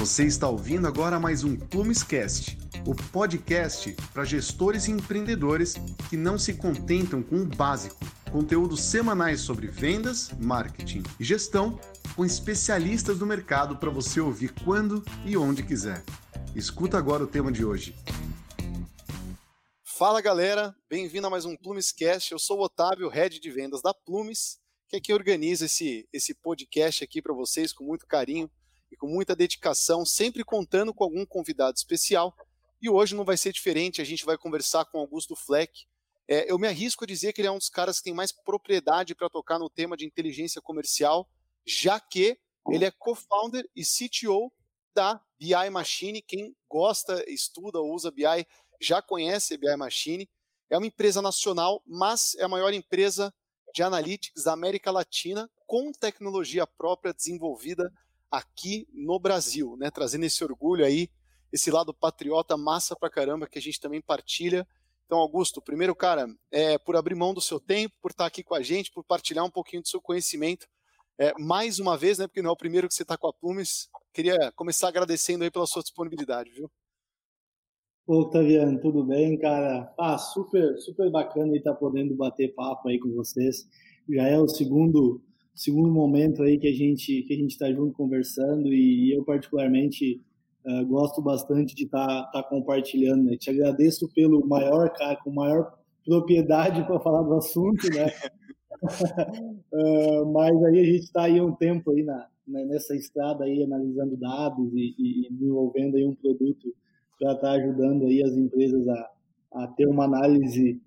Você está ouvindo agora mais um Plumescast, o podcast para gestores e empreendedores que não se contentam com o básico. Conteúdos semanais sobre vendas, marketing e gestão com especialistas do mercado para você ouvir quando e onde quiser. Escuta agora o tema de hoje. Fala galera, bem-vindo a mais um Plumescast. Eu sou o Otávio, head de vendas da Plumes, que é quem organiza esse, esse podcast aqui para vocês com muito carinho e com muita dedicação, sempre contando com algum convidado especial. E hoje não vai ser diferente, a gente vai conversar com Augusto Fleck. É, eu me arrisco a dizer que ele é um dos caras que tem mais propriedade para tocar no tema de inteligência comercial, já que ele é co-founder e CTO da BI Machine. Quem gosta, estuda ou usa BI já conhece a BI Machine. É uma empresa nacional, mas é a maior empresa de analytics da América Latina com tecnologia própria desenvolvida aqui no Brasil, né? Trazendo esse orgulho aí, esse lado patriota massa pra caramba que a gente também partilha. Então, Augusto, primeiro, cara, é, por abrir mão do seu tempo, por estar aqui com a gente, por partilhar um pouquinho do seu conhecimento. É, mais uma vez, né? Porque não é o primeiro que você está com a Plumes. Queria começar agradecendo aí pela sua disponibilidade, viu? Ô, Octaviano, tudo bem, cara? Ah, super, super bacana estar tá podendo bater papo aí com vocês. Já é o segundo segundo momento aí que a gente que a gente está junto conversando e eu particularmente uh, gosto bastante de estar tá, tá compartilhando. Né? Te agradeço pelo maior cara com maior propriedade para falar do assunto, né? uh, mas aí a gente está aí um tempo aí na, na, nessa estrada aí analisando dados e, e, desenvolvendo aí um produto para estar tá ajudando aí as empresas a, a ter uma análise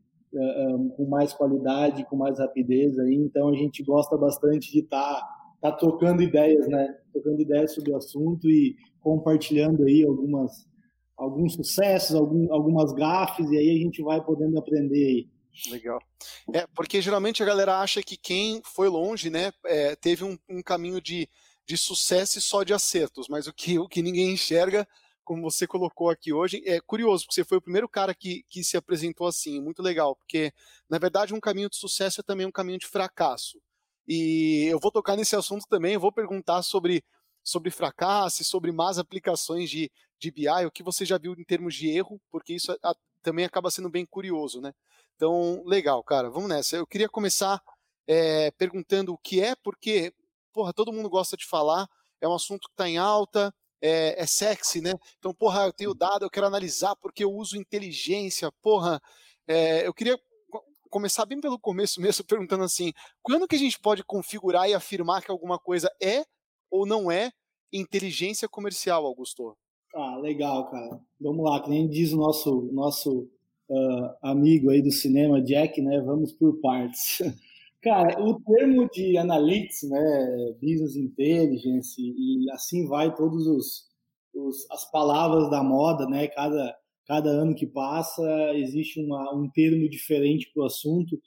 com mais qualidade, com mais rapidez aí. Então a gente gosta bastante de estar tá, tá trocando ideias, né? Trocando ideias sobre o assunto e compartilhando aí algumas alguns sucessos, algum, algumas gafes e aí a gente vai podendo aprender aí. Legal. É, porque geralmente a galera acha que quem foi longe, né, é, teve um, um, caminho de, de sucesso e só de acertos, mas o que, o que ninguém enxerga como você colocou aqui hoje. É curioso, porque você foi o primeiro cara que, que se apresentou assim, muito legal, porque na verdade um caminho de sucesso é também um caminho de fracasso. E eu vou tocar nesse assunto também, eu vou perguntar sobre, sobre fracasso sobre más aplicações de, de BI, o que você já viu em termos de erro, porque isso a, também acaba sendo bem curioso, né? Então, legal, cara, vamos nessa. Eu queria começar é, perguntando o que é, porque, porra, todo mundo gosta de falar, é um assunto que está em alta, é, é sexy, né? Então, porra, eu tenho uhum. dado, eu quero analisar porque eu uso inteligência, porra. É, eu queria começar bem pelo começo mesmo, perguntando assim: quando que a gente pode configurar e afirmar que alguma coisa é ou não é inteligência comercial, Augusto? Ah, legal, cara. Vamos lá, que nem diz o nosso, nosso uh, amigo aí do cinema, Jack, né? Vamos por partes. Cara, o termo de analytics, né, business intelligence e assim vai todos os, os as palavras da moda, né? Cada cada ano que passa existe uma, um termo diferente para o assunto,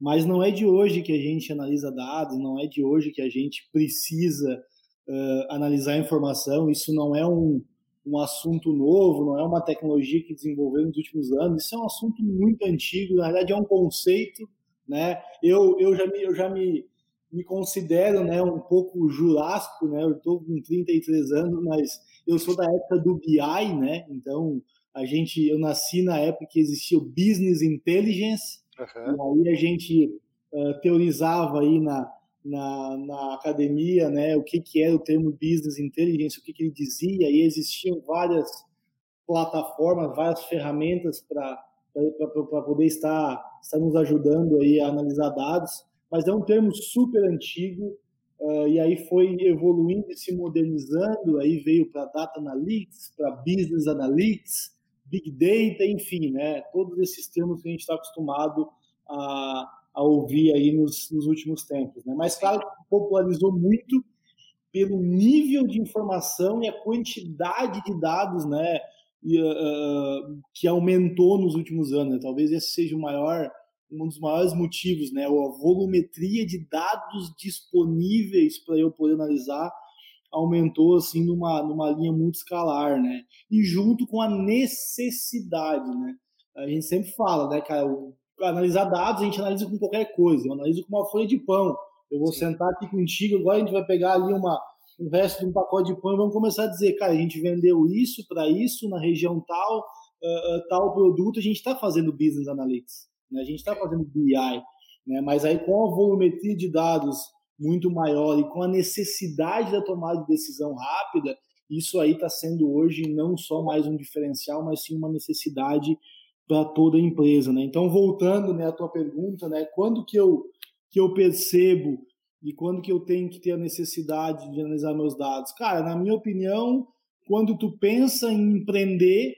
mas não é de hoje que a gente analisa dados, não é de hoje que a gente precisa uh, analisar informação. Isso não é um, um assunto novo, não é uma tecnologia que desenvolveu nos últimos anos. Isso é um assunto muito antigo. Na verdade, é um conceito né? Eu, eu já me, eu já me, me considero, né, um pouco jurássico, né? Eu estou com 33 anos, mas eu sou da época do BI, né? Então, a gente, eu nasci na época que existia o Business Intelligence, uhum. e aí a gente uh, teorizava aí na, na, na, academia, né, o que, que era o termo Business Intelligence, o que, que ele dizia, e existiam várias plataformas, várias ferramentas para para poder estar, estar nos ajudando aí a analisar dados, mas é um termo super antigo uh, e aí foi evoluindo e se modernizando, aí veio para Data Analytics, para Business Analytics, Big Data, enfim, né, todos esses termos que a gente está acostumado a, a ouvir aí nos, nos últimos tempos, né, mas claro popularizou muito pelo nível de informação e a quantidade de dados, né, uh, que aumentou nos últimos anos. Né? Talvez esse seja o maior, um dos maiores motivos, né? A volumetria de dados disponíveis para eu poder analisar aumentou assim numa, numa linha muito escalar, né? E junto com a necessidade, né? A gente sempre fala, né, cara, analisar dados a gente analisa com qualquer coisa. Eu analiso com uma folha de pão. Eu vou Sim. sentar aqui contigo, agora a gente vai pegar ali uma, o resto de um pacote de pão e vamos começar a dizer, cara, a gente vendeu isso para isso na região tal, uh, uh, tal produto, a gente está fazendo business analytics, né? a gente está fazendo BI, né? mas aí com a volumetria de dados muito maior e com a necessidade da tomada de decisão rápida, isso aí está sendo hoje não só mais um diferencial, mas sim uma necessidade para toda a empresa, né? Então voltando, né, à tua pergunta, né, quando que eu que eu percebo e quando que eu tenho que ter a necessidade de analisar meus dados? Cara, na minha opinião, quando tu pensa em empreender,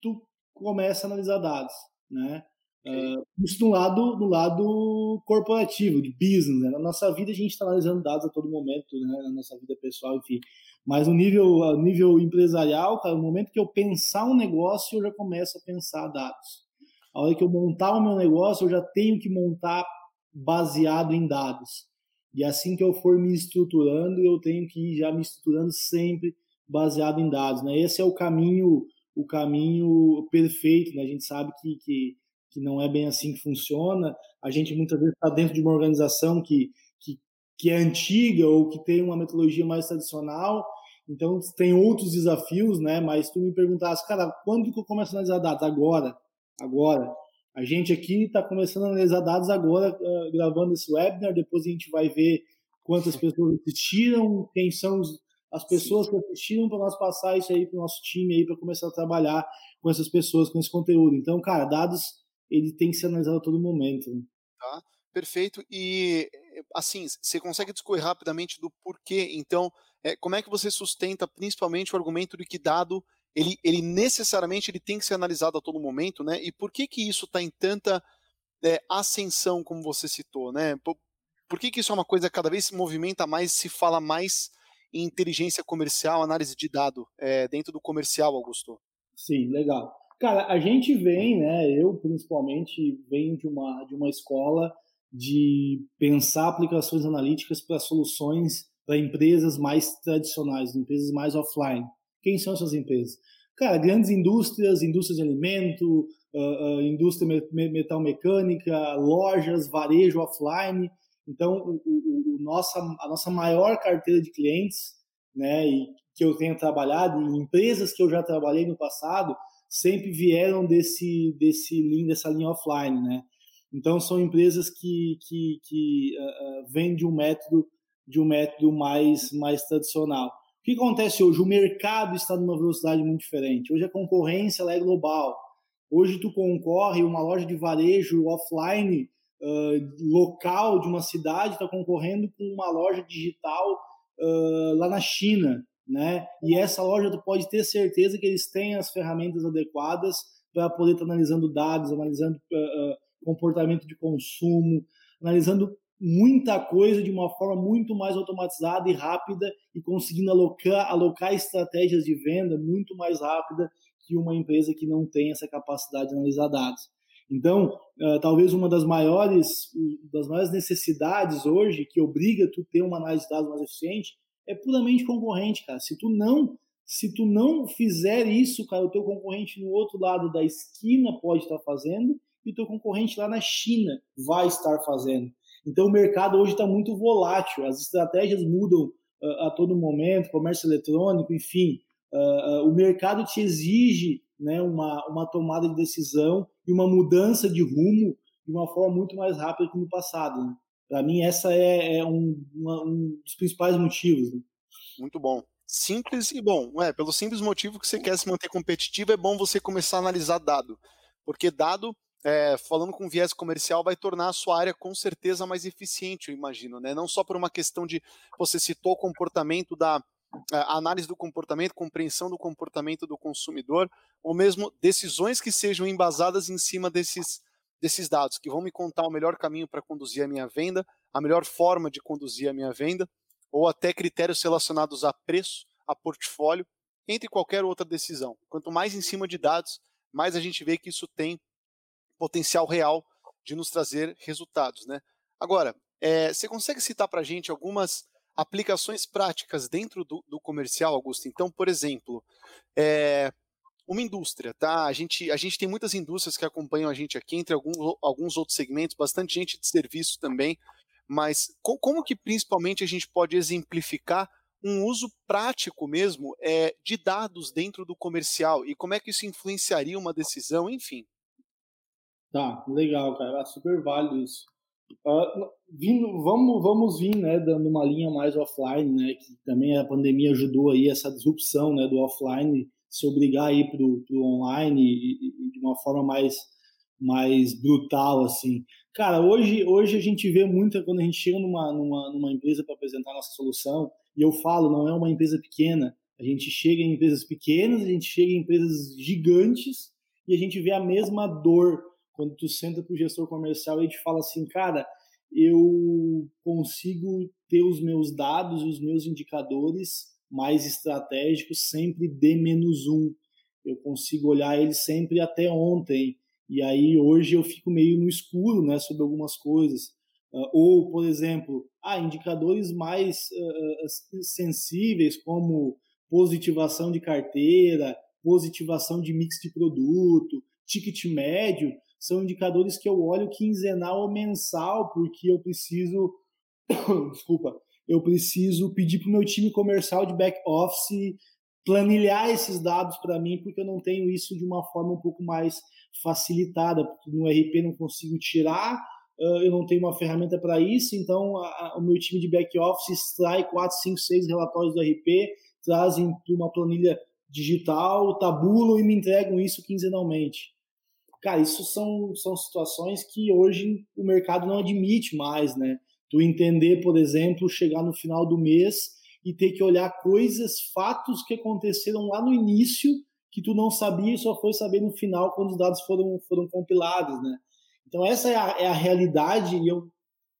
tu começa a analisar dados, né? Uh, isso no lado, no lado corporativo, de business. Né? Na nossa vida, a gente está analisando dados a todo momento, né? na nossa vida pessoal, enfim. Mas no nível, no nível empresarial, cara, no momento que eu pensar um negócio, eu já começo a pensar dados. A hora que eu montar o meu negócio, eu já tenho que montar baseado em dados. E assim que eu for me estruturando, eu tenho que ir já me estruturando sempre baseado em dados. Né? Esse é o caminho o caminho perfeito. Né? A gente sabe que, que que não é bem assim que funciona. A gente muitas vezes está dentro de uma organização que, que, que é antiga ou que tem uma metodologia mais tradicional, então tem outros desafios, né? Mas tu me perguntasse, cara, quando que eu começo a analisar dados? Agora, agora. A gente aqui está começando a analisar dados agora, uh, gravando esse webinar. Depois a gente vai ver quantas pessoas assistiram, quem são as pessoas Sim. que assistiram para nós passar isso aí para o nosso time aí para começar a trabalhar com essas pessoas, com esse conteúdo. Então, cara, dados ele tem que ser analisado a todo momento. Né? Tá, perfeito. E, assim, você consegue discorrer rapidamente do porquê, então, é, como é que você sustenta principalmente o argumento de que dado ele, ele necessariamente ele tem que ser analisado a todo momento, né? E por que que isso está em tanta é, ascensão, como você citou, né? Por, por que que isso é uma coisa que cada vez se movimenta mais, se fala mais em inteligência comercial, análise de dado é, dentro do comercial, Augusto? Sim, legal. Cara, a gente vem, né? Eu principalmente venho de uma de uma escola de pensar aplicações analíticas para soluções para empresas mais tradicionais, empresas mais offline. Quem são essas empresas? Cara, grandes indústrias, indústrias de alimento, uh, uh, indústria me metal mecânica, lojas, varejo offline. Então, o, o, o, nossa, a nossa maior carteira de clientes, né, e que eu tenho trabalhado, e empresas que eu já trabalhei no passado, sempre vieram desse, desse dessa linha offline, né? Então são empresas que, que, que uh, vêm de um método de um método mais, mais tradicional. O que acontece hoje? O mercado está numa velocidade muito diferente. Hoje a concorrência é global. Hoje tu concorre, uma loja de varejo offline uh, local de uma cidade está concorrendo com uma loja digital uh, lá na China né? E essa loja tu pode ter certeza que eles têm as ferramentas adequadas para poder estar tá analisando dados, analisando uh, comportamento de consumo, analisando muita coisa de uma forma muito mais automatizada e rápida e conseguindo alocar, alocar estratégias de venda muito mais rápida que uma empresa que não tem essa capacidade de analisar dados. Então, uh, talvez uma das maiores, das maiores necessidades hoje que obriga tu ter uma análise de dados mais eficiente é puramente concorrente, cara. Se tu não, se tu não fizer isso, cara, o teu concorrente no outro lado da esquina pode estar fazendo e o teu concorrente lá na China vai estar fazendo. Então o mercado hoje está muito volátil, as estratégias mudam uh, a todo momento, comércio eletrônico, enfim. Uh, uh, o mercado te exige né, uma, uma tomada de decisão e uma mudança de rumo de uma forma muito mais rápida que no passado. Né? Para mim, essa é, é um, uma, um, dos principais motivos. Né? Muito bom. Simples e bom. É, pelo simples motivo que você quer se manter competitivo, é bom você começar a analisar dado. Porque dado, é, falando com viés comercial, vai tornar a sua área com certeza mais eficiente, eu imagino. Né? Não só por uma questão de. Você citou o comportamento da. É, análise do comportamento, compreensão do comportamento do consumidor, ou mesmo decisões que sejam embasadas em cima desses, desses dados, que vão me contar o melhor caminho para conduzir a minha venda, a melhor forma de conduzir a minha venda, ou até critérios relacionados a preço, a portfólio, entre qualquer outra decisão. Quanto mais em cima de dados, mais a gente vê que isso tem potencial real de nos trazer resultados. Né? Agora, é, você consegue citar para a gente algumas aplicações práticas dentro do, do, comercial, Augusto? Então, por exemplo, é, uma indústria, tá? A gente, a gente tem muitas indústrias que acompanham a gente aqui, entre alguns, outros segmentos, bastante gente de serviço também, mas com, como que principalmente a gente pode exemplificar um uso prático mesmo é, de dados dentro do comercial e como é que isso influenciaria uma decisão, enfim. Tá, legal, cara, super válido isso. Uh, vindo, vamos, vamos vir, né, dando uma linha mais offline, né, que também a pandemia ajudou aí essa disrupção, né, do offline se obrigar a ir para o online e, e, de uma forma mais mais brutal assim. Cara, hoje hoje a gente vê muito quando a gente chega numa numa, numa empresa para apresentar nossa solução e eu falo não é uma empresa pequena, a gente chega em empresas pequenas, a gente chega em empresas gigantes e a gente vê a mesma dor quando tu senta para o gestor comercial e te fala assim, cara, eu consigo ter os meus dados, os meus indicadores mais estratégicos sempre D menos um. Eu consigo olhar eles sempre até ontem. E aí hoje eu fico meio no escuro, né, sobre algumas coisas. Uh, ou, por exemplo, ah, indicadores mais uh, sensíveis como positivação de carteira, positivação de mix de produto, ticket médio, são indicadores que eu olho quinzenal ou mensal, porque eu preciso, desculpa, eu preciso pedir para o meu time comercial de back office planilhar esses dados para mim, porque eu não tenho isso de uma forma um pouco mais facilitada, porque no RP não consigo tirar, eu não tenho uma ferramenta para isso, então o meu time de back office extrai 4, 5, 6 relatórios do RP, trazem para uma planilha digital, tabulam e me entregam isso quinzenalmente. Cara, isso são, são situações que hoje o mercado não admite mais, né? Tu entender, por exemplo, chegar no final do mês e ter que olhar coisas, fatos que aconteceram lá no início que tu não sabia e só foi saber no final quando os dados foram, foram compilados, né? Então essa é a, é a realidade e eu,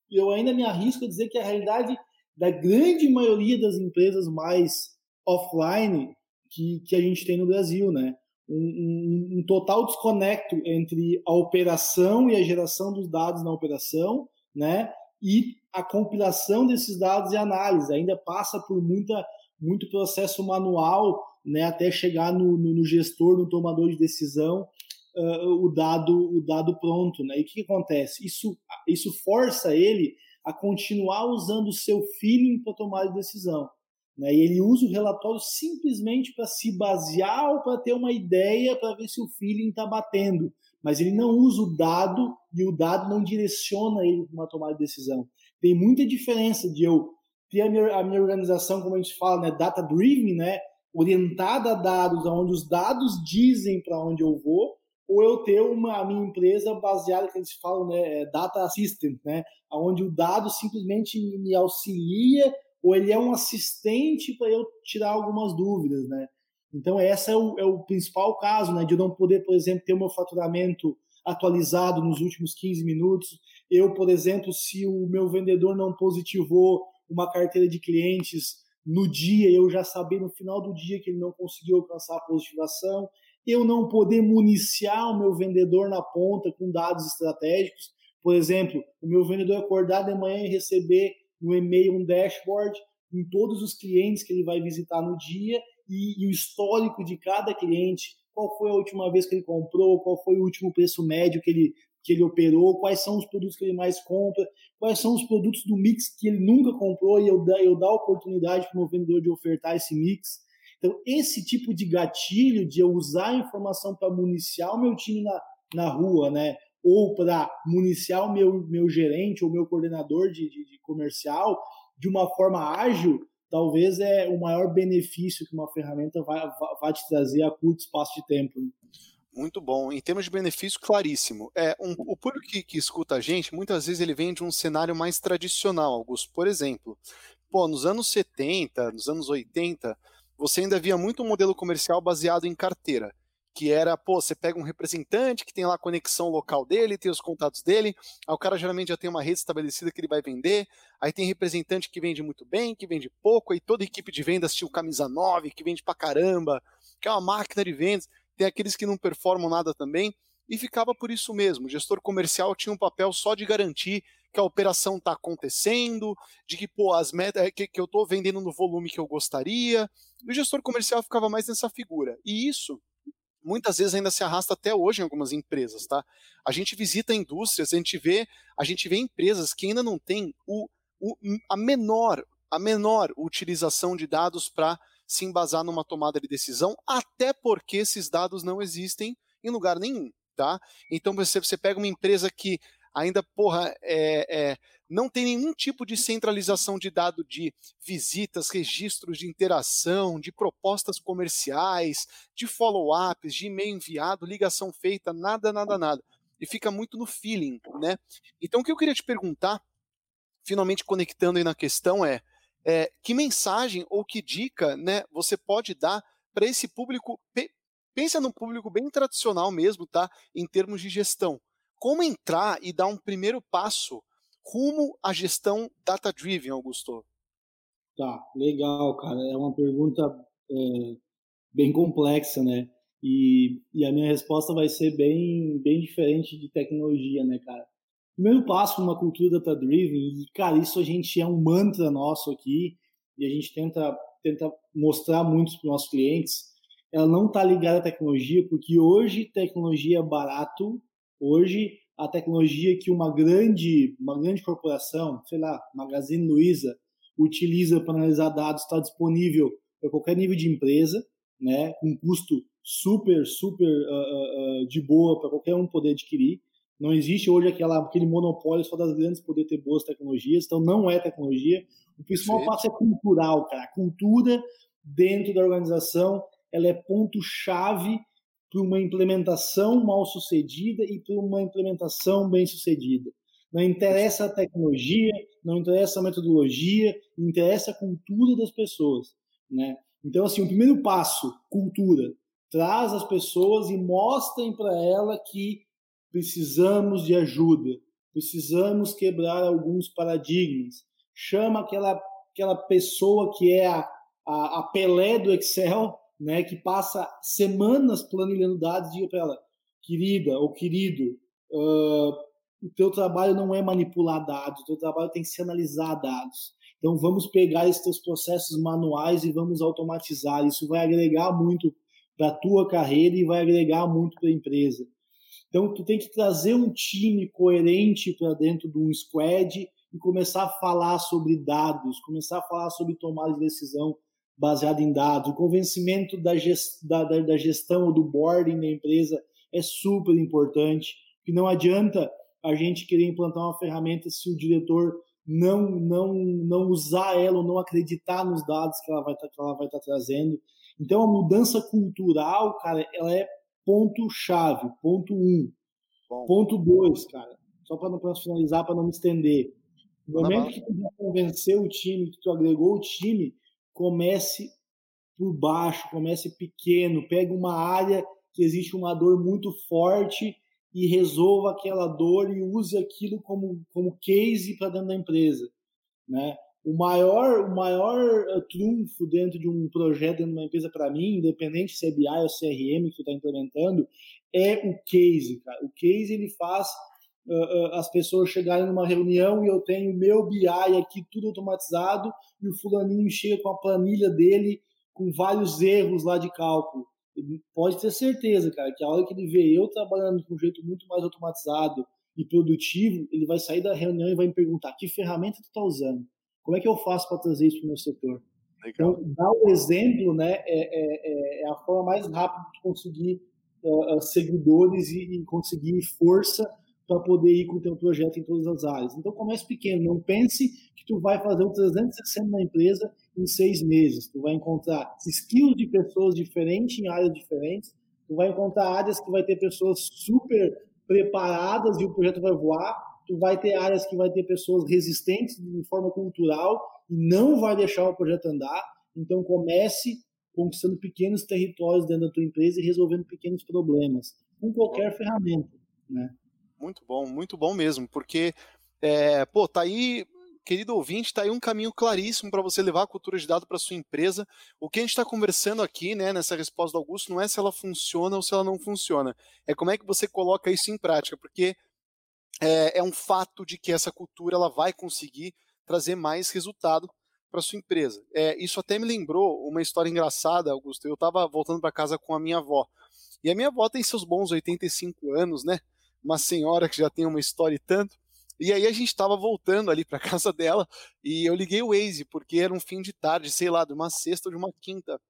eu ainda me arrisco a dizer que a realidade da grande maioria das empresas mais offline que, que a gente tem no Brasil, né? Um, um, total desconecto entre a operação e a geração dos dados na operação, né? E a compilação desses dados e análise ainda passa por muita muito processo manual, né? Até chegar no, no, no gestor, no tomador de decisão, uh, o dado o dado pronto, né? E o que, que acontece? Isso isso força ele a continuar usando o seu feeling para tomar decisão. Né? E ele usa o relatório simplesmente para se basear ou para ter uma ideia para ver se o feeling está batendo. Mas ele não usa o dado e o dado não direciona ele para uma tomada de decisão. Tem muita diferença de eu ter a minha, a minha organização, como a gente fala, né, data-driven, né, orientada a dados, onde os dados dizem para onde eu vou, ou eu ter uma a minha empresa baseada que eles falam, né, é data assistant, né, onde o dado simplesmente me auxilia ou ele é um assistente para eu tirar algumas dúvidas, né? Então, esse é o, é o principal caso, né? De eu não poder, por exemplo, ter o meu faturamento atualizado nos últimos 15 minutos. Eu, por exemplo, se o meu vendedor não positivou uma carteira de clientes no dia, eu já saber no final do dia que ele não conseguiu alcançar a positivação. Eu não poder municiar o meu vendedor na ponta com dados estratégicos. Por exemplo, o meu vendedor acordar de manhã e receber no e-mail um dashboard com todos os clientes que ele vai visitar no dia e, e, o histórico de cada cliente, qual foi a última vez que ele comprou, qual foi o último preço médio que ele, que ele operou, quais são os produtos que ele mais compra, quais são os produtos do mix que ele nunca comprou e eu, eu dar oportunidade para o meu vendedor de ofertar esse mix. Então, esse tipo de gatilho de eu usar a informação para municiar o meu time na, na rua, né? Ou para municiar o meu, meu gerente ou meu coordenador de, de, de comercial de uma forma ágil, talvez é o maior benefício que uma ferramenta vai, vai te trazer a curto espaço de tempo. Né? Muito bom. Em termos de benefício, claríssimo. É, um, o público que, que, escuta a gente, muitas vezes ele vem de um cenário mais tradicional, Augusto. Por exemplo, pô, nos anos 70, nos anos 80, você ainda via muito um modelo comercial baseado em carteira que era, pô, você pega um representante que tem lá a conexão local dele, tem os contatos dele, aí o cara geralmente já tem uma rede estabelecida que ele vai vender, aí tem representante que vende muito bem, que vende pouco, aí toda equipe de vendas tinha o camisa 9, que vende pra caramba, que é uma máquina de vendas, tem aqueles que não performam nada também, e ficava por isso mesmo, o gestor comercial tinha um papel só de garantir que a operação está acontecendo, de que pô, as metas que, que eu estou vendendo no volume que eu gostaria. O gestor comercial ficava mais nessa figura. E isso muitas vezes ainda se arrasta até hoje em algumas empresas, tá? A gente visita indústrias, a gente vê, a gente vê empresas que ainda não têm o, o a menor a menor utilização de dados para se embasar numa tomada de decisão, até porque esses dados não existem em lugar nenhum, tá? Então você, você pega uma empresa que ainda, porra, é, é, não tem nenhum tipo de centralização de dado de visitas, registros de interação, de propostas comerciais, de follow-ups, de e-mail enviado, ligação feita, nada, nada, nada. E fica muito no feeling, né? Então o que eu queria te perguntar, finalmente conectando aí na questão, é é, que mensagem ou que dica né, você pode dar para esse público? Pensa num público bem tradicional mesmo, tá? Em termos de gestão. Como entrar e dar um primeiro passo rumo à gestão data-driven, Augusto? Tá, legal, cara. É uma pergunta é, bem complexa, né? E, e a minha resposta vai ser bem, bem diferente de tecnologia, né, cara? primeiro passo numa cultura data-driven, e, cara, isso a gente é um mantra nosso aqui, e a gente tenta, tenta mostrar muito para os nossos clientes, ela não está ligada à tecnologia, porque hoje tecnologia é barato, hoje a tecnologia que uma grande, uma grande corporação, sei lá, Magazine Luiza, utiliza para analisar dados está disponível para qualquer nível de empresa, né, com custo super, super uh, uh, de boa para qualquer um poder adquirir. Não existe hoje aquela, aquele monopólio só das grandes poder ter boas tecnologias, então não é tecnologia. O principal passo é cultural, cara. A cultura dentro da organização ela é ponto-chave para uma implementação mal sucedida e para uma implementação bem sucedida. Não interessa a tecnologia, não interessa a metodologia, interessa a cultura das pessoas, né? Então, assim, o primeiro passo, cultura, traz as pessoas e mostrem para ela que precisamos de ajuda, precisamos quebrar alguns paradigmas. Chama aquela, aquela pessoa que é a, a, a Pelé do Excel, né, que passa semanas planilhando dados, diga para ela, querida ou querido, uh, o teu trabalho não é manipular dados, o teu trabalho tem que ser analisar dados. Então vamos pegar esses teus processos manuais e vamos automatizar. Isso vai agregar muito para a tua carreira e vai agregar muito para a empresa. Então, tu tem que trazer um time coerente para dentro de um squad e começar a falar sobre dados, começar a falar sobre tomada de decisão baseada em dados. O convencimento da, gest, da, da gestão ou do boarding da empresa é super importante, que não adianta a gente querer implantar uma ferramenta se o diretor não não não usar ela ou não acreditar nos dados que ela vai tá, que ela vai estar tá trazendo. Então a mudança cultural, cara, ela é ponto chave, ponto um. Bom. Ponto dois, cara, só para não finalizar, para não me estender. No momento que tu já convenceu o time, que tu agregou o time, comece por baixo, comece pequeno, pegue uma área que existe uma dor muito forte e resolva aquela dor e use aquilo como, como case para dentro da empresa, né? o maior, o maior uh, trunfo dentro de um projeto, dentro de uma empresa, para mim, independente se é BI ou CRM que você está implementando, é o case, cara. O case ele faz uh, uh, as pessoas chegarem numa reunião e eu tenho meu BI aqui tudo automatizado e o fulaninho chega com a planilha dele com vários erros lá de cálculo. Ele pode ter certeza, cara, que a hora que ele vê eu trabalhando de um jeito muito mais automatizado e produtivo, ele vai sair da reunião e vai me perguntar que ferramenta tu está usando como é que eu faço para trazer isso para o meu setor? Legal. Então, dar o exemplo né, é, é, é, a forma mais rápida de conseguir uh, seguidores e, e, conseguir força para poder ir com o teu projeto em todas as áreas. Então, comece pequeno. Não pense que tu vai fazer o 360 na empresa em seis meses. Tu vai encontrar skills de pessoas diferentes em áreas diferentes. Tu vai encontrar áreas que vai ter pessoas super preparadas e o projeto vai voar tu vai ter áreas que vai ter pessoas resistentes de forma cultural e não vai deixar o projeto andar. Então comece conquistando pequenos territórios dentro da tua empresa e resolvendo pequenos problemas com qualquer ferramenta, né? Muito bom, muito bom mesmo, porque é, pô, tá aí querido ouvinte, está aí um caminho claríssimo para você levar a cultura de dado para sua empresa. O que a gente está conversando aqui, né, nessa resposta do Augusto, não é se ela funciona ou se ela não funciona. É como é que você coloca isso em prática, porque é, é um fato de que essa cultura ela vai conseguir trazer mais resultado para sua empresa. É, isso até me lembrou uma história engraçada, Augusto. Eu estava voltando para casa com a minha avó. E a minha avó tem seus bons 85 anos, né? Uma senhora que já tem uma história e tanto. E aí a gente estava voltando ali para casa dela e eu liguei o Waze, porque era um fim de tarde, sei lá, de uma sexta ou de uma quinta.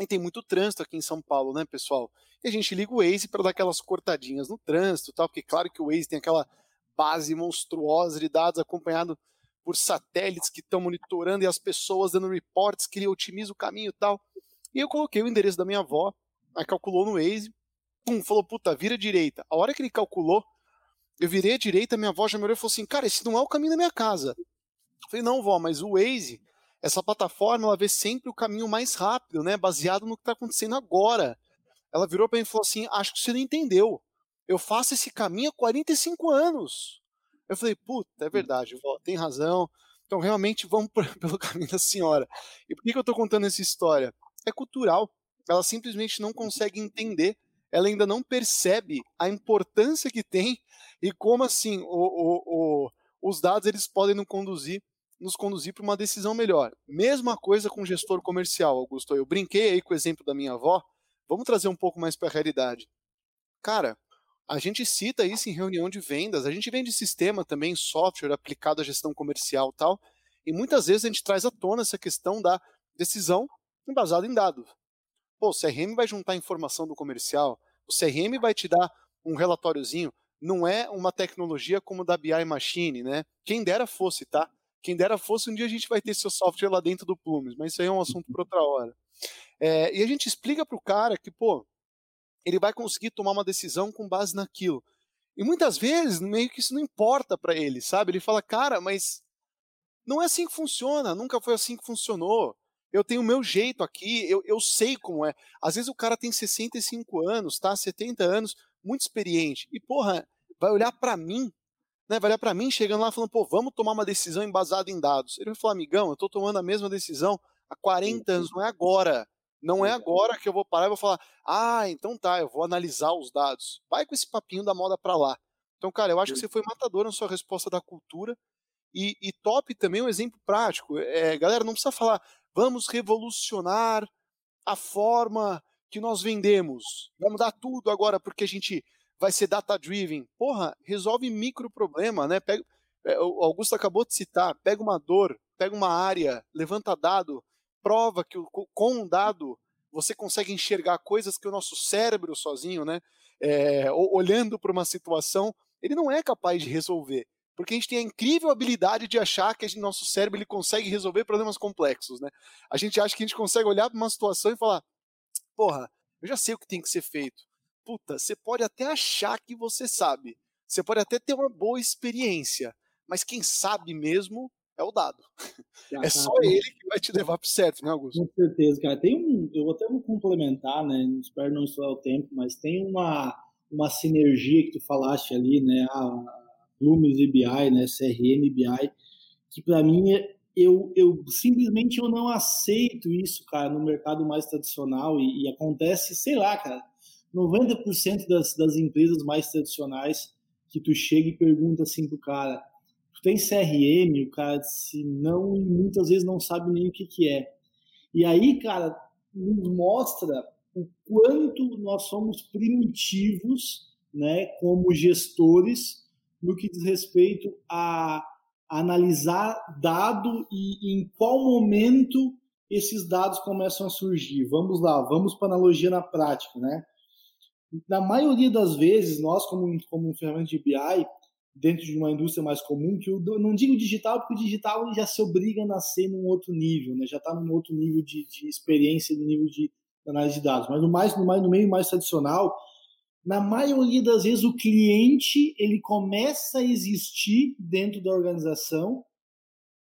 E tem muito trânsito aqui em São Paulo, né, pessoal? E a gente liga o Waze para dar aquelas cortadinhas no trânsito, tal, porque claro que o Waze tem aquela base monstruosa de dados acompanhado por satélites que estão monitorando e as pessoas dando reports que ele otimiza o caminho e tal. E eu coloquei o endereço da minha avó, aí calculou no Waze, pum, falou, puta, vira direita. A hora que ele calculou, eu virei à direita, minha avó já me olhou e falou assim, cara, esse não é o caminho da minha casa. Eu falei, não, vó, mas o Waze, essa plataforma, ela vê sempre o caminho mais rápido, né, baseado no que está acontecendo agora. Ela virou para mim e falou assim, acho que você não entendeu. Eu faço esse caminho há 45 anos. Eu falei, puta, é verdade, vó, tem razão. Então, realmente, vamos pelo caminho da senhora. E por que, que eu estou contando essa história? É cultural. Ela simplesmente não consegue entender ela ainda não percebe a importância que tem e como assim o, o, o, os dados eles podem nos conduzir nos conduzir para uma decisão melhor. Mesma coisa com gestor comercial, Augusto. Eu brinquei aí com o exemplo da minha avó. Vamos trazer um pouco mais para a realidade. Cara, a gente cita isso em reunião de vendas. A gente vende sistema também, software aplicado à gestão comercial tal. E muitas vezes a gente traz à tona essa questão da decisão embasada em dados. Pô, o CRM vai juntar informação do comercial, o CRM vai te dar um relatóriozinho, não é uma tecnologia como da BI Machine, né? Quem dera fosse, tá? Quem dera fosse, um dia a gente vai ter seu software lá dentro do Plumes, mas isso aí é um assunto para outra hora. É, e a gente explica para o cara que, pô, ele vai conseguir tomar uma decisão com base naquilo. E muitas vezes, meio que isso não importa para ele, sabe? Ele fala, cara, mas não é assim que funciona, nunca foi assim que funcionou eu tenho o meu jeito aqui, eu, eu sei como é. Às vezes o cara tem 65 anos, tá? 70 anos, muito experiente. E, porra, vai olhar para mim, né? Vai olhar para mim chegando lá falando, pô, vamos tomar uma decisão embasada em dados. Ele vai falar, amigão, eu tô tomando a mesma decisão há 40 anos, não é agora. Não é agora que eu vou parar e vou falar, ah, então tá, eu vou analisar os dados. Vai com esse papinho da moda pra lá. Então, cara, eu acho que você foi matador na sua resposta da cultura. E, e top também um exemplo prático. É, galera, não precisa falar, Vamos revolucionar a forma que nós vendemos. Vamos dar tudo agora porque a gente vai ser data driven. Porra, resolve micro problema, né? Pega, é, o Augusto acabou de citar, pega uma dor, pega uma área, levanta dado, prova que com um dado você consegue enxergar coisas que o nosso cérebro sozinho, né, é, olhando para uma situação, ele não é capaz de resolver porque a gente tem a incrível habilidade de achar que nosso cérebro ele consegue resolver problemas complexos, né? A gente acha que a gente consegue olhar para uma situação e falar: porra, eu já sei o que tem que ser feito. Puta, você pode até achar que você sabe, você pode até ter uma boa experiência, mas quem sabe mesmo é o dado. é só ele que vai te levar para certo, né, Augusto? Com certeza, cara. Tem um, eu até vou complementar, né? Espero não estourar o tempo, mas tem uma uma sinergia que tu falaste ali, né? A, Plumes e BI, né, CRM BI, que para mim é, eu, eu simplesmente eu não aceito isso, cara, no mercado mais tradicional e, e acontece, sei lá, cara, 90% das, das empresas mais tradicionais que tu chega e pergunta assim pro cara, tu tem CRM? O cara se não, muitas vezes não sabe nem o que que é. E aí, cara, nos mostra o quanto nós somos primitivos, né, como gestores no que diz respeito a analisar dado e em qual momento esses dados começam a surgir. Vamos lá, vamos para analogia na prática, né? Na maioria das vezes, nós como, como ferramenta de BI, dentro de uma indústria mais comum, que eu não digo digital, porque o digital já se obriga a nascer num outro nível, né? já está num outro nível de, de experiência, no nível de análise de dados. Mas no, mais, no, mais, no meio mais tradicional, na maioria das vezes o cliente ele começa a existir dentro da organização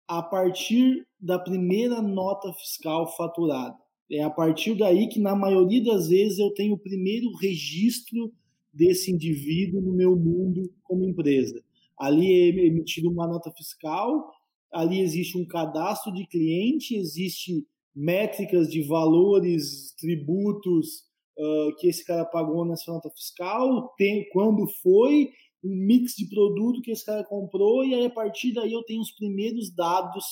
a partir da primeira nota fiscal faturada. É a partir daí que na maioria das vezes eu tenho o primeiro registro desse indivíduo no meu mundo como empresa. Ali é emitida uma nota fiscal, ali existe um cadastro de cliente, existe métricas de valores, tributos, uh, que esse cara pagou nessa nota fiscal, tem, quando foi, um mix de produto que esse cara comprou, e aí a partir daí eu tenho os primeiros dados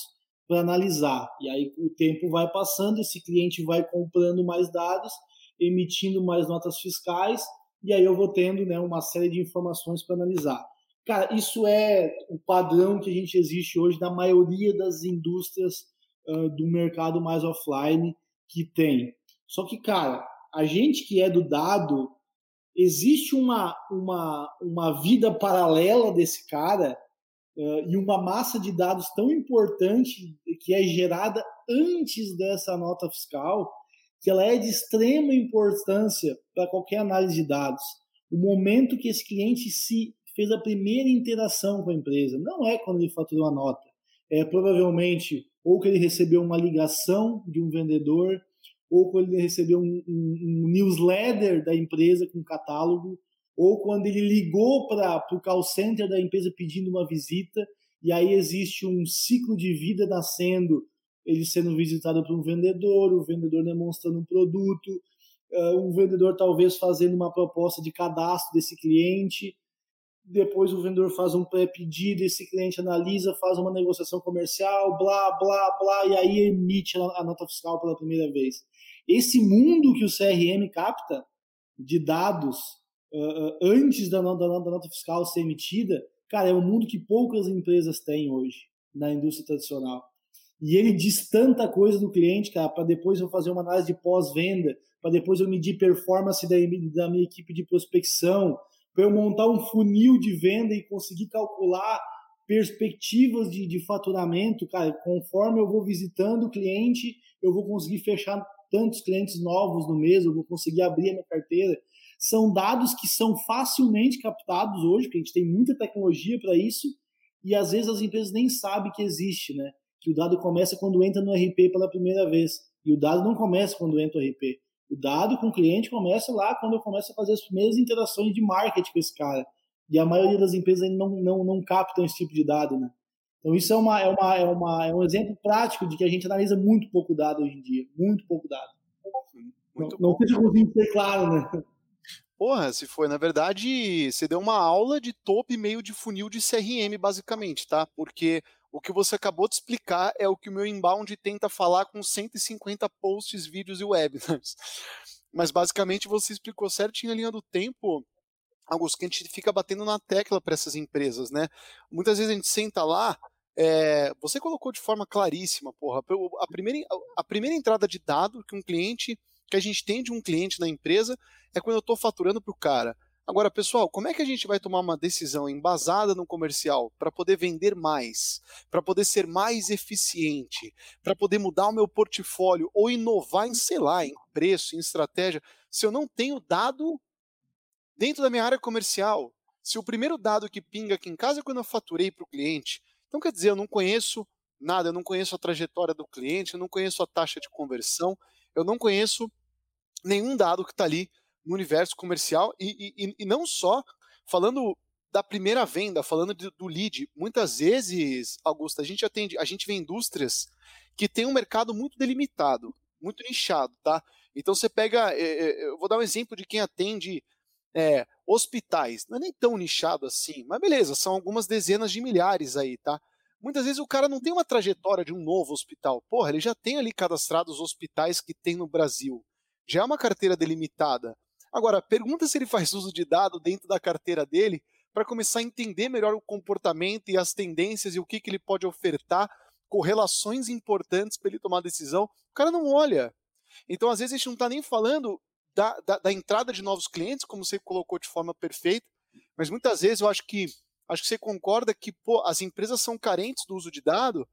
para analisar. E aí o tempo vai passando, esse cliente vai comprando mais dados, emitindo mais notas fiscais, e aí eu vou tendo né, uma série de informações para analisar. Cara, isso é o padrão que a gente existe hoje na maioria das indústrias uh, do mercado mais offline que tem. Só que, cara, a gente que é do dado, existe uma, uma, uma vida paralela desse cara uh, e uma massa de dados tão importante que é gerada antes dessa nota fiscal que ela é de extrema importância para qualquer análise de dados. O momento que esse cliente se fez a primeira interação com a empresa. Não é quando ele faturou a nota. É provavelmente ou que ele recebeu uma ligação de um vendedor, ou quando ele recebeu um, um, um newsletter da empresa com catálogo, ou quando ele ligou para o call center da empresa pedindo uma visita, e aí existe um ciclo de vida nascendo, ele sendo visitado por um vendedor, o vendedor demonstrando um produto, uh, um vendedor talvez fazendo uma proposta de cadastro desse cliente, depois o vendedor faz um pré-pedido, esse cliente analisa, faz uma negociação comercial, blá, blá, blá, e aí emite a nota fiscal pela primeira vez. Esse mundo que o CRM capta de dados uh, antes da nota, da nota fiscal ser emitida, cara, é um mundo que poucas empresas têm hoje na indústria tradicional. E ele diz tanta coisa do cliente, cara, para depois eu fazer uma análise de pós-venda, para depois eu medir performance da, da minha equipe de prospecção, para eu montar um funil de venda e conseguir calcular perspectivas de, de faturamento, cara, conforme eu vou visitando o cliente, eu vou conseguir fechar tantos clientes novos no mês, eu vou conseguir abrir a minha carteira. São dados que são facilmente captados hoje, porque a gente tem muita tecnologia para isso, e às vezes as empresas nem sabem que existe, né? Que o dado começa quando entra no RP pela primeira vez, e o dado não começa quando entra no RP. O dado com o cliente começa lá quando eu começo a fazer as primeiras interações de marketing com esse cara. E a maioria das empresas não, não, não captam esse tipo de dado, né? Então isso é, uma, é, uma, é, uma, é um exemplo prático de que a gente analisa muito pouco dado hoje em dia. Muito pouco dado. Muito não, não sei se eu consigo ser claro, né? Porra, se foi, na verdade, você deu uma aula de topo e meio de funil de CRM, basicamente, tá? Porque o que você acabou de explicar é o que o meu inbound tenta falar com 150 posts, vídeos e webinars. Mas basicamente você explicou certinho a linha do tempo, Augusto, que a gente fica batendo na tecla para essas empresas, né? Muitas vezes a gente senta lá, é, você colocou de forma claríssima, porra, a primeira, a primeira entrada de dado que um cliente, que a gente tem de um cliente na empresa, é quando eu estou faturando para o cara. Agora, pessoal, como é que a gente vai tomar uma decisão embasada no comercial para poder vender mais, para poder ser mais eficiente, para poder mudar o meu portfólio ou inovar em, sei lá, em preço, em estratégia, se eu não tenho dado dentro da minha área comercial? Se o primeiro dado que pinga aqui em casa é quando eu faturei para o cliente, então quer dizer, eu não conheço nada, eu não conheço a trajetória do cliente, eu não conheço a taxa de conversão, eu não conheço nenhum dado que está ali no universo comercial e, e, e não só falando da primeira venda, falando de, do lead, muitas vezes, Augusto, a gente atende, a gente vê indústrias que tem um mercado muito delimitado, muito nichado, tá? Então você pega, é, é, eu vou dar um exemplo de quem atende é, hospitais, não é nem tão nichado assim, mas beleza, são algumas dezenas de milhares aí, tá? Muitas vezes o cara não tem uma trajetória de um novo hospital, porra, ele já tem ali cadastrados os hospitais que tem no Brasil, já é uma carteira delimitada. Agora, pergunta se ele faz uso de dado dentro da carteira dele para começar a entender melhor o comportamento e as tendências e o que, que ele pode ofertar, correlações importantes para ele tomar decisão. O cara não olha. Então, às vezes, a gente não está nem falando da, da, da, entrada de novos clientes, como você colocou de forma perfeita, mas muitas vezes eu acho que acho que você concorda que pô, as empresas são carentes do uso de dado,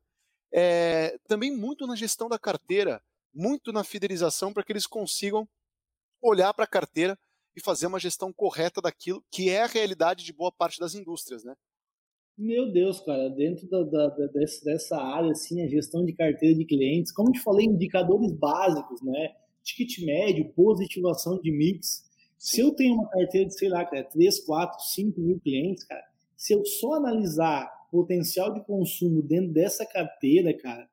é, também muito na gestão da carteira, muito na fidelização para que eles consigam olhar para a carteira e fazer uma gestão correta daquilo que é a realidade de boa parte das indústrias, né? Meu Deus, cara, dentro da, da, da, dessa área, assim, a gestão de carteira de clientes, como te falei, indicadores básicos, né? Ticket médio, positivação de mix. Se eu tenho uma carteira de, sei lá, cara, 3, 4, 5 mil clientes, cara, se eu só analisar potencial de consumo dentro dessa carteira, cara,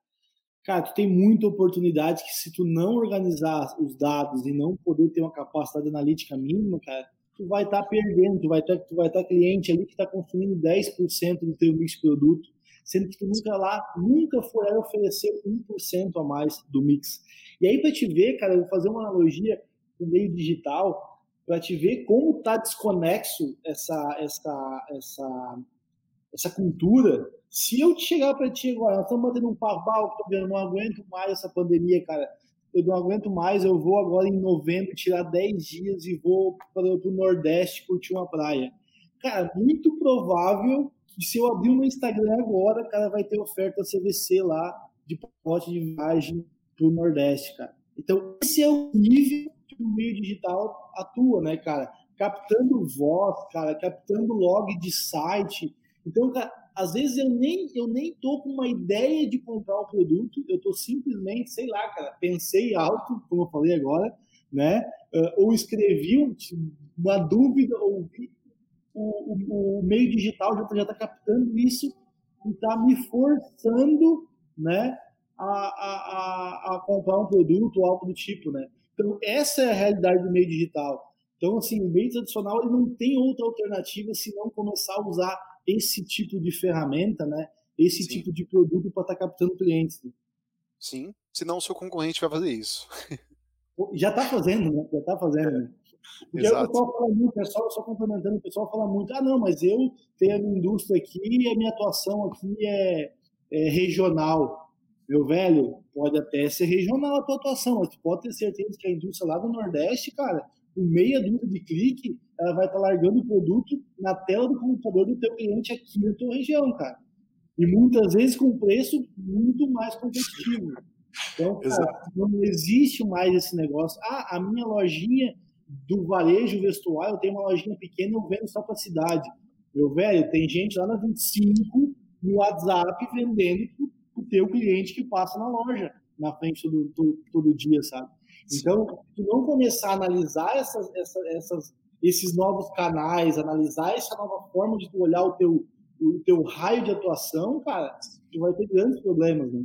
cara, tu tem muita oportunidade que se tu não organizar os dados e não poder ter uma capacidade analítica mínima, cara, tu vai estar tá perdendo, tu vai estar tá, tu vai tá cliente ali que está consumindo 10% do teu mix produto, sendo que tu nunca lá, nunca foi oferecer 1% a mais do mix. E aí para te ver, cara, eu vou fazer uma analogia com o meio digital, para te ver como tá desconexo essa essa essa essa cultura. Se eu chegar para ti agora, nós estamos batendo um papo, eu não aguento mais essa pandemia, cara. Eu não aguento mais, eu vou agora em novembro tirar 10 dias e vou para o Nordeste curtir uma praia. Cara, muito provável que se eu abrir o meu Instagram agora, cara, vai ter oferta CVC lá de pacote de viagem para o Nordeste, cara. Então, esse é o nível que o meio digital atua, né, cara? Captando voz, cara, captando log de site. Então, cara, às vezes eu nem eu nem tô com uma ideia de comprar o produto, eu tô simplesmente, sei lá, cara, pensei alto, como eu falei agora, né? Uh, ou escrevi uma dúvida, ou o, o, o meio digital já está captando isso e está me forçando, né, a, a, a, comprar um produto ou algo do tipo, né? Então, essa é a realidade do meio digital. Então, assim, o meio tradicional ele não tem outra alternativa se não começar a usar esse tipo de ferramenta, né? Esse Sim. tipo de produto para estar tá captando clientes. Né? Sim, senão o seu concorrente vai fazer isso. Já está fazendo, né? Já está fazendo. Né? Porque Exato. o pessoal fala muito, pessoal, só complementando, o pessoal fala muito, ah, não, mas eu tenho a minha indústria aqui e a minha atuação aqui é, é regional. Meu velho, pode até ser regional a tua atuação, mas tu pode ter certeza que a indústria lá do Nordeste, cara, com meia dúzia de clique, ela vai estar tá largando o produto na tela do computador do teu cliente aqui na tua região, cara. E muitas vezes com preço muito mais competitivo. Então, cara, não existe mais esse negócio. Ah, a minha lojinha do varejo vestuário, eu tenho uma lojinha pequena, eu vendo só para cidade. Meu velho, tem gente lá na 25 no WhatsApp vendendo o teu cliente que passa na loja, na frente todo, todo, todo dia, sabe? Então, se não começar a analisar essas, essas, essas, esses novos canais, analisar essa nova forma de tu olhar o teu, o teu raio de atuação, cara, tu vai ter grandes problemas, né?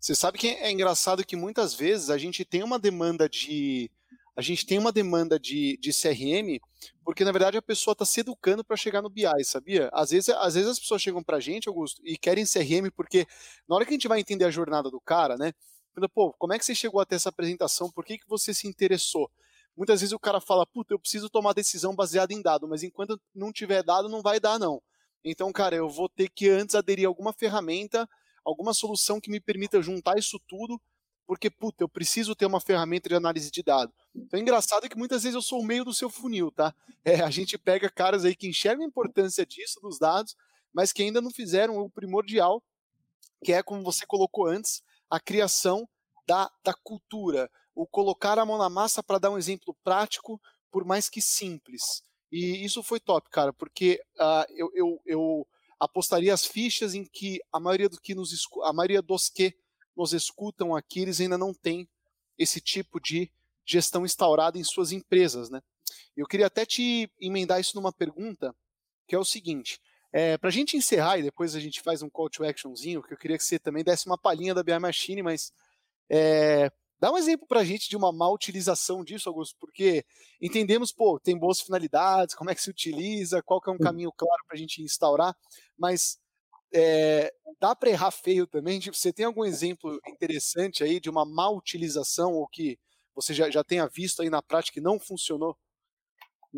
Você sabe que é engraçado que muitas vezes a gente tem uma demanda de a gente tem uma demanda de, de CRM, porque na verdade a pessoa está se educando para chegar no BI, sabia? Às vezes, às vezes as pessoas chegam para a gente, Augusto, e querem CRM porque na hora que a gente vai entender a jornada do cara, né? Pô, como é que você chegou até essa apresentação? Por que, que você se interessou? Muitas vezes o cara fala, puta, eu preciso tomar decisão baseada em dado, mas enquanto não tiver dado, não vai dar, não. Então, cara, eu vou ter que antes aderir a alguma ferramenta, alguma solução que me permita juntar isso tudo porque, puta, eu preciso ter uma ferramenta de análise de dados. Então, é engraçado que muitas vezes eu sou o meio do seu funil, tá? É, a gente pega caras aí que enxergam a importância disso, dos dados, mas que ainda não fizeram o primordial, que é, como você colocou antes, a criação da, da cultura, o colocar a mão na massa para dar um exemplo prático, por mais que simples. E isso foi top, cara, porque uh, eu, eu, eu apostaria as fichas em que a maioria do que nos a maioria dos que nos escutam aqui, eles ainda não têm esse tipo de gestão instaurada em suas empresas, né? Eu queria até te emendar isso numa pergunta, que é o seguinte, é, para a gente encerrar e depois a gente faz um call to actionzinho, que eu queria que você também desse uma palhinha da BI Machine, mas é, dá um exemplo para a gente de uma má utilização disso, Augusto, porque entendemos, pô, tem boas finalidades, como é que se utiliza, qual que é um caminho claro para a gente instaurar, mas é, dá para errar feio também? Tipo, você tem algum exemplo interessante aí de uma má utilização ou que você já, já tenha visto aí na prática que não funcionou?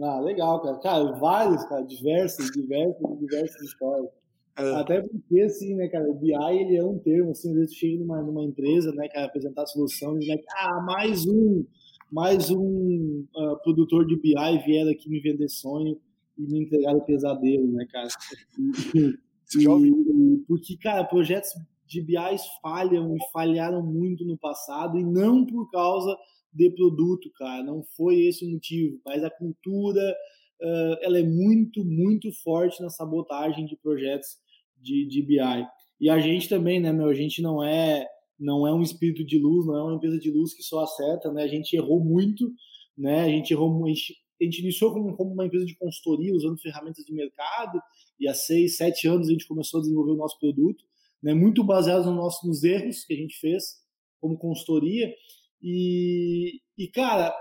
Ah, legal, cara. Cara, vários, cara, diversos, diversos, diversas histórias. É. Até porque, assim, né, cara, o BI, ele é um termo, assim, às vezes chega numa, numa empresa, né, cara, apresentar soluções, né, ah, mais um, mais um uh, produtor de BI vieram aqui me vender sonho e me entregaram pesadelo, né, cara. E, porque, cara, projetos de BI falham e falharam muito no passado e não por causa de produto, cara. Não foi esse o motivo, mas a cultura uh, ela é muito, muito forte na sabotagem de projetos de, de BI. E a gente também, né, meu? A gente não é não é um espírito de luz, não é uma empresa de luz que só acerta, né? A gente errou muito, né? A gente errou, a gente, a gente iniciou como, como uma empresa de consultoria, usando ferramentas de mercado, e há seis, sete anos a gente começou a desenvolver o nosso produto, né, muito baseado no nosso, nos erros que a gente fez como consultoria. E, e cara,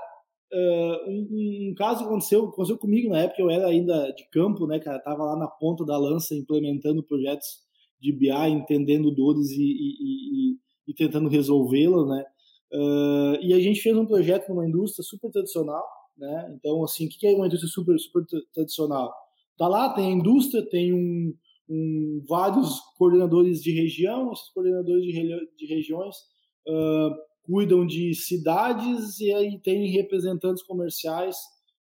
uh, um, um, caso aconteceu, aconteceu comigo na época, eu era ainda de campo, né, cara, tava lá na ponta da lança implementando projetos de BI, entendendo dores e, e, e, e tentando resolvê-las, né. Uh, e a gente fez um projeto numa indústria super tradicional, né? Então, assim, o que é uma indústria super, super tradicional? Tá lá, tem a indústria, tem um, um vários coordenadores de região, esses coordenadores de, de regiões uh, cuidam de cidades e aí tem representantes comerciais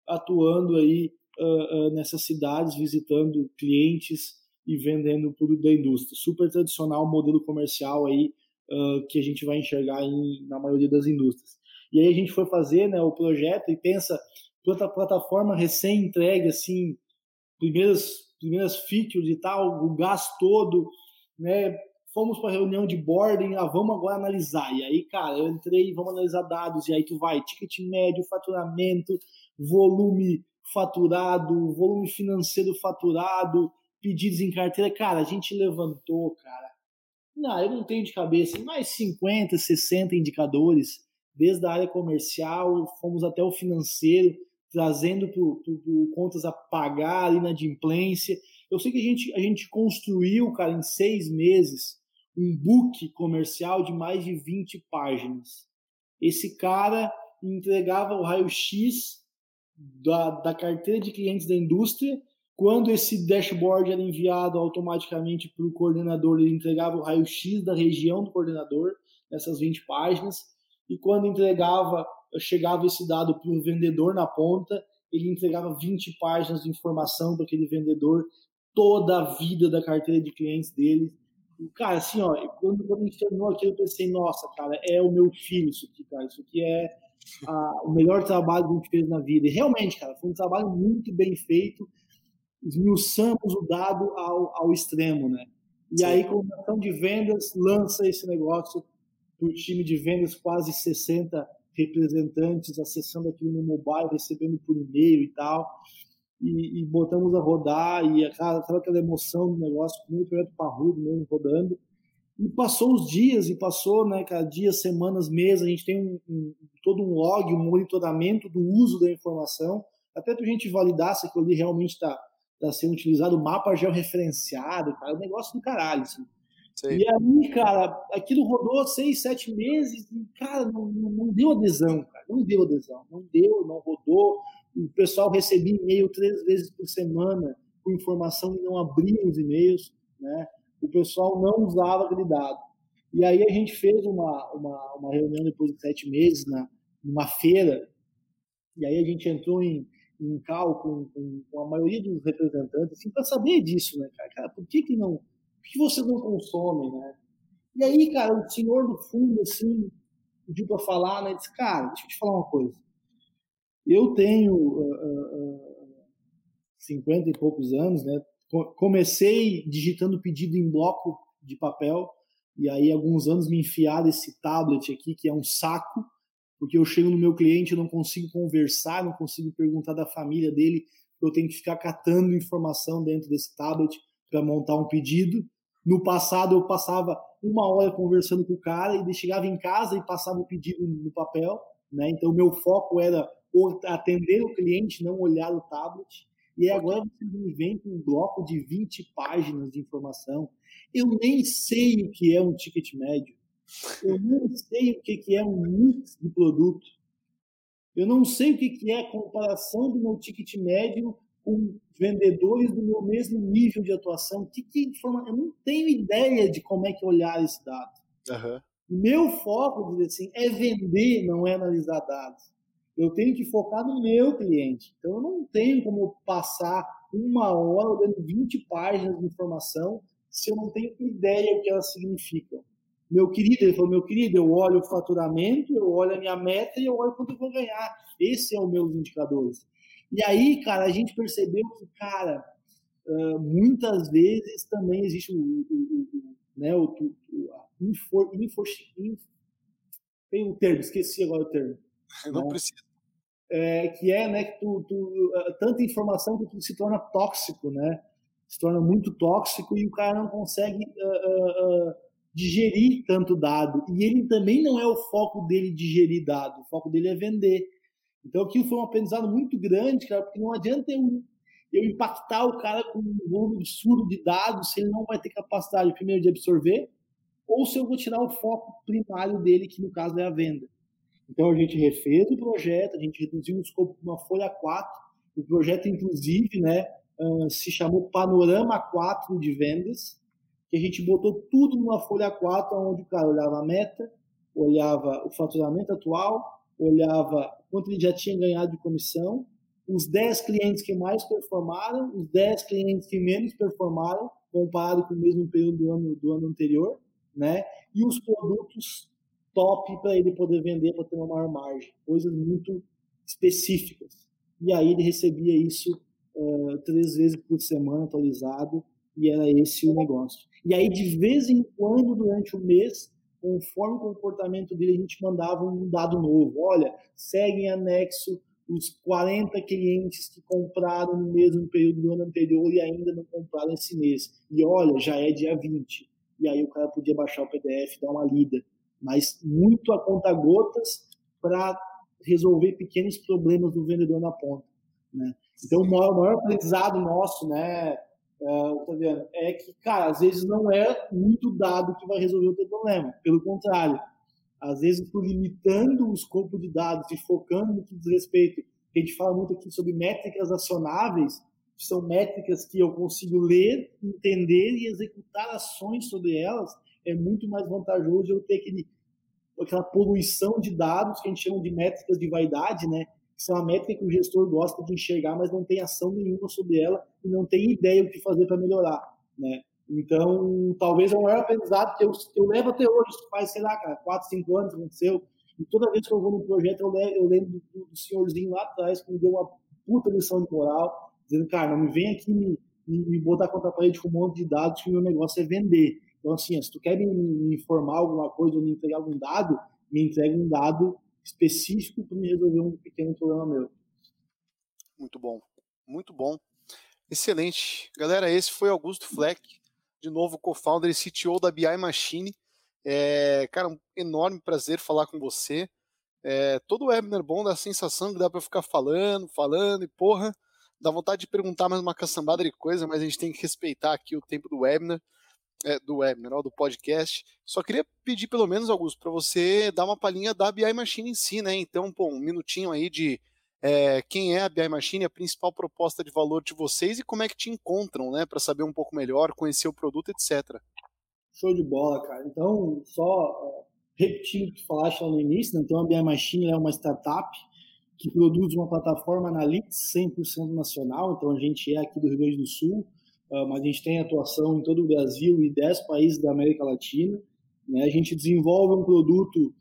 atuando aí uh, uh, nessas cidades, visitando clientes e vendendo tudo da indústria. Super tradicional modelo comercial aí uh, que a gente vai enxergar em, na maioria das indústrias. E aí a gente foi fazer né, o projeto e pensa, plata, plataforma recém-entregue, assim, primeiras, primeiras features e tal, o gás todo, né? Fomos para reunião de boarding, ah, vamos agora analisar. E aí, cara, eu entrei, vamos analisar dados, e aí tu vai, ticket médio, faturamento, volume faturado, volume financeiro faturado, pedidos em carteira. Cara, a gente levantou, cara. Não, eu não tenho de cabeça, mais 50, 60 indicadores, desde a área comercial, fomos até o financeiro, trazendo por, contas a pagar, inadimplência. Eu sei que a gente, a gente construiu, cara, em seis meses, um book comercial de mais de 20 páginas. Esse cara entregava o raio-x da, da carteira de clientes da indústria quando esse dashboard era enviado automaticamente para o coordenador, ele entregava o raio-x da região do coordenador, nessas 20 páginas, e quando entregava, chegava esse dado para o vendedor na ponta, ele entregava 20 páginas de informação para aquele vendedor, toda a vida da carteira de clientes dele. Cara, assim, ó, quando, quando a gente terminou aqui, eu pensei, nossa, cara, é o meu filho isso aqui, cara, isso aqui é a, o melhor trabalho que a gente fez na vida. E realmente, cara, foi um trabalho muito bem feito, esmiuçamos o dado ao, ao extremo, né? E Sim. aí, coordenação de vendas lança esse negócio para o time de vendas, quase 60 representantes acessando aquilo no mobile, recebendo por e-mail e tal. E, e botamos a rodar, e aquela, aquela emoção do negócio, muito projeto parrudo mesmo, rodando. E passou os dias, e passou, né, cada dia, semanas, meses, a gente tem um, um, todo um log, um monitoramento do uso da informação, até para a gente validar se aquilo ali realmente está está sendo utilizado, mapa georreferenciado, cara, é um negócio do caralho. Assim. E aí, cara, aquilo rodou seis, sete meses e, cara, não, não, deu adesão, cara, não deu adesão, não deu, não rodou. O pessoal recebia e-mail três vezes por semana com informação e não abria os e-mails, né? O pessoal não usava aquele dado. E aí a gente fez uma, uma, uma reunião depois de sete meses, na, numa feira, e aí a gente entrou em, em cal com, com, com, a maioria dos representantes, assim, para saber disso, né, cara? cara? Por que, que não. Por que vocês não consomem, né? E aí, cara, o senhor do fundo, assim, pediu para falar, né? Disse, cara, deixa eu te falar uma coisa. Eu tenho uh, uh, 50 e poucos anos, né? Comecei digitando pedido em bloco de papel, e aí, alguns anos, me enfiaram esse tablet aqui, que é um saco, porque eu chego no meu cliente, eu não consigo conversar, não consigo perguntar da família dele, eu tenho que ficar catando informação dentro desse tablet para montar um pedido. No passado, eu passava uma hora conversando com o cara e chegava em casa e passava o pedido no papel, né? Então, o meu foco era atender o cliente, não olhar o tablet. E agora você me vem com um bloco de 20 páginas de informação. Eu nem sei o que é um ticket médio. Eu não sei o que é um mix de produto. Eu não sei o que é a comparação do meu ticket médio com vendedores do meu mesmo nível de atuação. Que, que informa... Eu não tenho ideia de como é que olhar esse dado. Uhum. Meu foco, assim, é vender, não é analisar dados. Eu tenho que focar no meu cliente. Então, eu não tenho como passar uma hora olhando 20 páginas de informação se eu não tenho ideia o que elas significam. Meu querido, ele falou, meu querido, eu olho o faturamento, eu olho a minha meta e eu olho quanto eu vou ganhar. Esse é o meus indicadores. E aí, cara, a gente percebeu que, cara, muitas vezes também existe o, o, o né, o, o infor, infor, tem um termo, esqueci agora o termo. Não né? precisa. É, que é, né, que tu, tu, tanta informação que tu se torna tóxico, né? Se torna muito tóxico e o cara não consegue uh, uh, digerir tanto dado. E ele também não é o foco dele digerir dado, o foco dele é vender. Então aquilo foi um aprendizado muito grande, cara, porque não adianta eu, eu impactar o cara com um volume absurdo de dados se ele não vai ter capacidade, primeiro, de absorver, ou se eu vou tirar o foco primário dele, que no caso é a venda. Então a gente refez o projeto, a gente reduziu o escopo para uma folha 4. O projeto, inclusive, né, se chamou Panorama 4 de vendas, que a gente botou tudo numa folha 4, onde o cara olhava a meta, olhava o faturamento atual, olhava quanto ele já tinha ganhado de comissão, os 10 clientes que mais performaram, os 10 clientes que menos performaram, comparado com o mesmo período do ano, do ano anterior, né? E os produtos top para ele poder vender para ter uma maior margem, coisas muito específicas. E aí ele recebia isso uh, três vezes por semana atualizado e era esse o negócio. E aí de vez em quando durante o mês, conforme o comportamento dele, a gente mandava um dado novo. Olha, segue em anexo os 40 clientes que compraram no mesmo período do ano anterior e ainda não compraram esse mês. E olha, já é dia 20. E aí o cara podia baixar o PDF, dar uma lida mas muito a conta gotas para resolver pequenos problemas do vendedor na ponta. Né? Então, o maior, o maior aprendizado nosso, né, uh, é que, cara, às vezes não é muito dado que vai resolver o teu problema. Pelo contrário, às vezes estou limitando o escopo de dados e focando no que diz respeito. A gente fala muito aqui sobre métricas acionáveis, que são métricas que eu consigo ler, entender e executar ações sobre elas. É muito mais vantajoso eu ter aquele aquela poluição de dados que a gente chama de métricas de vaidade, né? Que são a métrica que o gestor gosta de enxergar, mas não tem ação nenhuma sobre ela e não tem ideia o que fazer para melhorar, né? Então, talvez é o maior aprendizado que eu, eu levo até hoje, faz, sei lá, cara, 4, 5 anos aconteceu. E toda vez que eu vou num projeto, eu, levo, eu lembro do, do, senhorzinho lá atrás que me deu uma puta lição de moral, dizendo, cara, não me vem aqui me, me, me botar contra a parede com um monte de dados que o meu negócio é vender. Então, assim, se tu quer me, me informar alguma coisa ou me entregar algum dado, me entregue um dado específico para me resolver um pequeno problema meu. Muito bom, muito bom. Excelente. Galera, esse foi Augusto Fleck, de novo co-founder e CTO da BI Machine. É, cara, um enorme prazer falar com você. É, todo webinar bom dá a sensação que dá para ficar falando, falando e porra, dá vontade de perguntar mais uma caçambada de coisa, mas a gente tem que respeitar aqui o tempo do webinar é, do webinar, do podcast. Só queria pedir pelo menos, Augusto, para você dar uma palhinha da BI Machine em si, né? Então, pô, um minutinho aí de é, quem é a BI Machine, a principal proposta de valor de vocês e como é que te encontram, né? Para saber um pouco melhor, conhecer o produto, etc. Show de bola, cara. Então, só repetindo o que falaste lá no início, né? então a BI Machine é uma startup que produz uma plataforma Analytics 100% nacional, então a gente é aqui do Rio Grande do Sul, mas a gente tem atuação em todo o Brasil e 10 países da América Latina. Né? A gente desenvolve um produto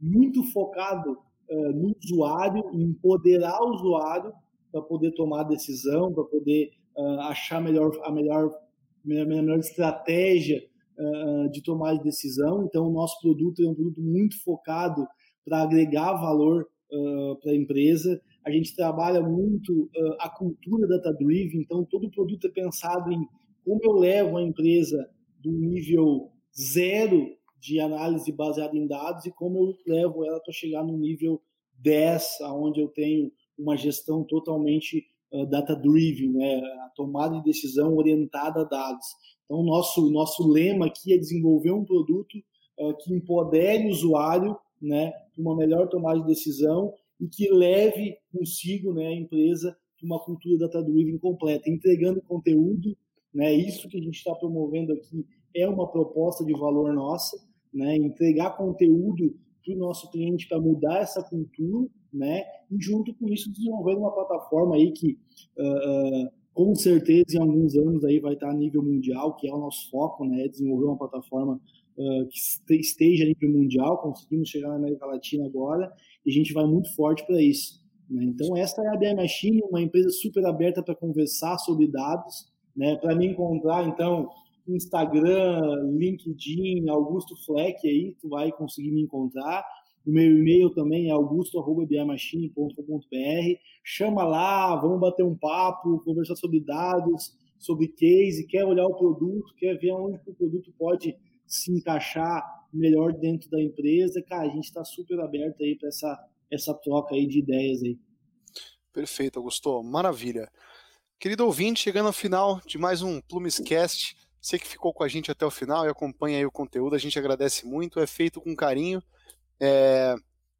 muito focado uh, no usuário, em empoderar o usuário para poder tomar decisão, para poder uh, achar melhor, a melhor, melhor, melhor estratégia uh, de tomar de decisão. Então, o nosso produto é um produto muito focado para agregar valor para a empresa a gente trabalha muito uh, a cultura data-driven, então todo produto é pensado em como eu levo a empresa do nível zero de análise baseada em dados e como eu levo ela para chegar no nível 10, onde eu tenho uma gestão totalmente uh, data-driven, né? a tomada de decisão orientada a dados. Então, nosso, nosso lema aqui é desenvolver um produto uh, que empodere o usuário né, uma melhor tomada de decisão e que leve consigo né, a empresa uma cultura data-driven completa, entregando conteúdo. Né, isso que a gente está promovendo aqui é uma proposta de valor nossa, né, entregar conteúdo para o nosso cliente para mudar essa cultura, né, e junto com isso desenvolver uma plataforma aí que uh, uh, com certeza em alguns anos aí vai estar a nível mundial, que é o nosso foco, né, desenvolver uma plataforma que esteja a mundial, conseguimos chegar na América Latina agora, e a gente vai muito forte para isso. Né? Então, essa é a BI Machine, uma empresa super aberta para conversar sobre dados, né? para me encontrar, então, Instagram, LinkedIn, Augusto Fleck, aí tu vai conseguir me encontrar. O meu e-mail também é augusto.bmachine.com.br. Chama lá, vamos bater um papo, conversar sobre dados, sobre case, quer olhar o produto, quer ver onde o produto pode se encaixar melhor dentro da empresa, cara, a gente está super aberto aí para essa, essa troca aí de ideias aí. Perfeito, Augusto, maravilha. Querido ouvinte, chegando ao final de mais um Plumescast, você que ficou com a gente até o final e acompanha aí o conteúdo, a gente agradece muito, é feito com carinho. É...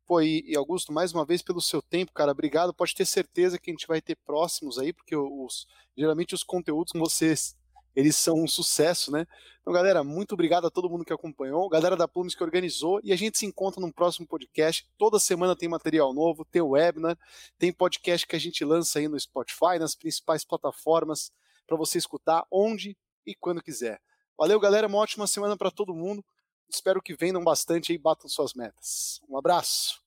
Pô, e, Augusto, mais uma vez pelo seu tempo, cara, obrigado. Pode ter certeza que a gente vai ter próximos aí, porque os, geralmente os conteúdos com vocês, eles são um sucesso, né? Então, galera, muito obrigado a todo mundo que acompanhou, galera da Plumes que organizou, e a gente se encontra num próximo podcast. Toda semana tem material novo, tem webinar, tem podcast que a gente lança aí no Spotify, nas principais plataformas, para você escutar onde e quando quiser. Valeu, galera, uma ótima semana para todo mundo. Espero que vendam bastante e batam suas metas. Um abraço.